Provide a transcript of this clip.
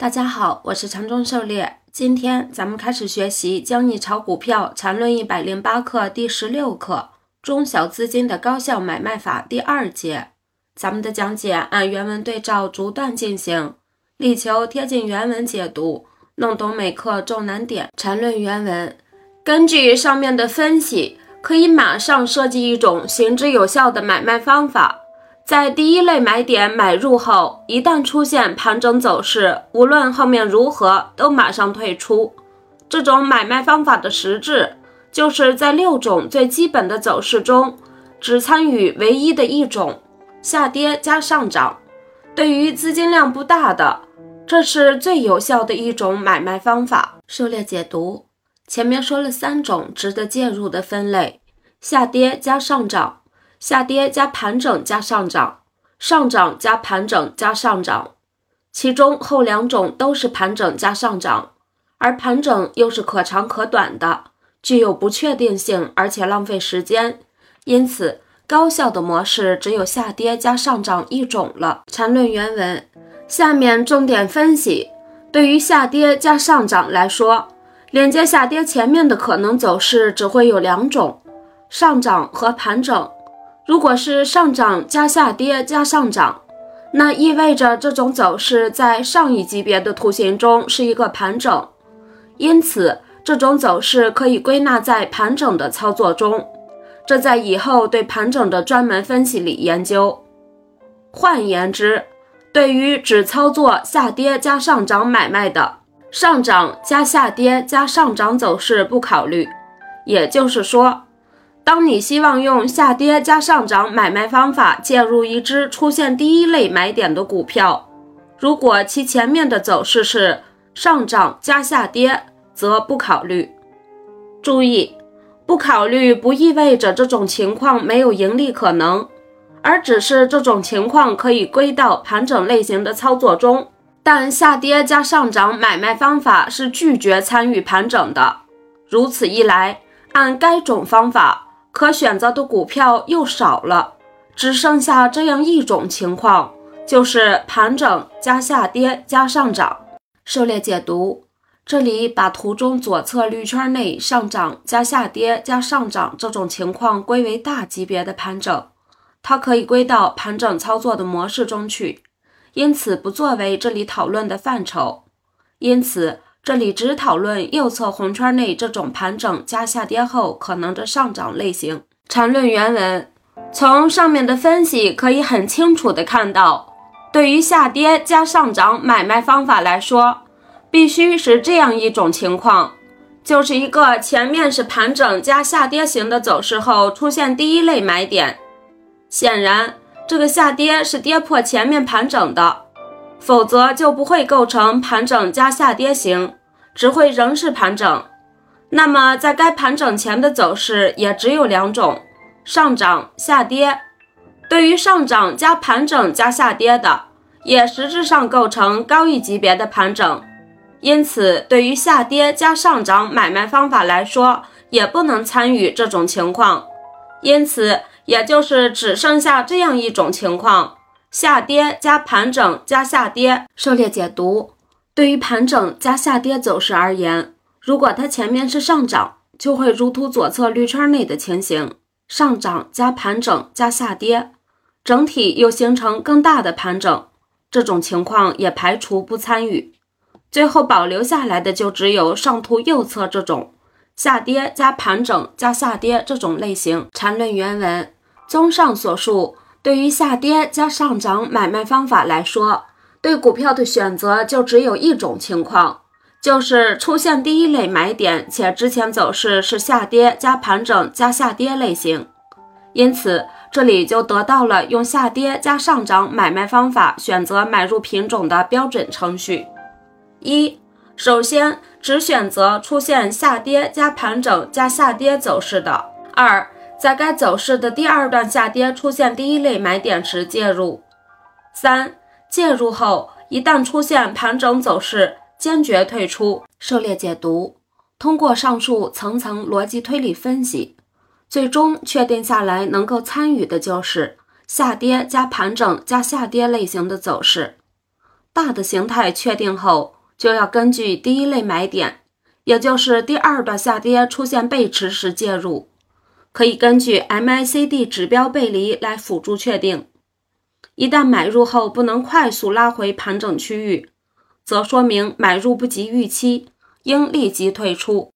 大家好，我是长中狩猎。今天咱们开始学习《教你炒股票缠论一百零八课》第十六课“中小资金的高效买卖法”第二节。咱们的讲解按原文对照逐段进行，力求贴近原文解读，弄懂每课重难点。缠论原文：根据上面的分析，可以马上设计一种行之有效的买卖方法。在第一类买点买入后，一旦出现盘整走势，无论后面如何，都马上退出。这种买卖方法的实质，就是在六种最基本的走势中，只参与唯一的一种下跌加上涨。对于资金量不大的，这是最有效的一种买卖方法。狩猎解读：前面说了三种值得介入的分类：下跌加上涨。下跌加盘整加上涨，上涨加盘整加上涨，其中后两种都是盘整加上涨，而盘整又是可长可短的，具有不确定性，而且浪费时间，因此高效的模式只有下跌加上涨一种了。缠论原文，下面重点分析：对于下跌加上涨来说，连接下跌前面的可能走势只会有两种，上涨和盘整。如果是上涨加下跌加上涨，那意味着这种走势在上一级别的图形中是一个盘整，因此这种走势可以归纳在盘整的操作中。这在以后对盘整的专门分析里研究。换言之，对于只操作下跌加上涨买卖的，上涨加下跌加上涨走势不考虑。也就是说。当你希望用下跌加上涨买卖方法介入一只出现第一类买点的股票，如果其前面的走势是上涨加下跌，则不考虑。注意，不考虑不意味着这种情况没有盈利可能，而只是这种情况可以归到盘整类型的操作中。但下跌加上涨买卖方法是拒绝参与盘整的，如此一来，按该种方法。可选择的股票又少了，只剩下这样一种情况，就是盘整加下跌加上涨。狩猎解读，这里把图中左侧绿圈内上涨加下跌加上涨这种情况归为大级别的盘整，它可以归到盘整操作的模式中去，因此不作为这里讨论的范畴。因此。这里只讨论右侧红圈内这种盘整加下跌后可能的上涨类型。缠论原文，从上面的分析可以很清楚的看到，对于下跌加上涨买卖方法来说，必须是这样一种情况，就是一个前面是盘整加下跌型的走势后出现第一类买点，显然这个下跌是跌破前面盘整的。否则就不会构成盘整加下跌型，只会仍是盘整。那么在该盘整前的走势也只有两种：上涨、下跌。对于上涨加盘整加下跌的，也实质上构成高一级别的盘整。因此，对于下跌加上涨买卖方法来说，也不能参与这种情况。因此，也就是只剩下这样一种情况。下跌加盘整加下跌，狩猎解读：对于盘整加下跌走势而言，如果它前面是上涨，就会如图左侧绿圈内的情形，上涨加盘整加下跌，整体又形成更大的盘整，这种情况也排除不参与。最后保留下来的就只有上图右侧这种下跌加盘整加下跌这种类型。缠论原文：综上所述。对于下跌加上涨买卖方法来说，对股票的选择就只有一种情况，就是出现第一类买点，且之前走势是下跌加盘整加下跌类型。因此，这里就得到了用下跌加上涨买卖方法选择买入品种的标准程序：一、首先只选择出现下跌加盘整加下跌走势的；二、在该走势的第二段下跌出现第一类买点时介入。三、介入后一旦出现盘整走势，坚决退出。狩猎解读：通过上述层层逻辑推理分析，最终确定下来能够参与的就是下跌加盘整加下跌类型的走势。大的形态确定后，就要根据第一类买点，也就是第二段下跌出现背驰时介入。可以根据 MACD 指标背离来辅助确定。一旦买入后不能快速拉回盘整区域，则说明买入不及预期，应立即退出。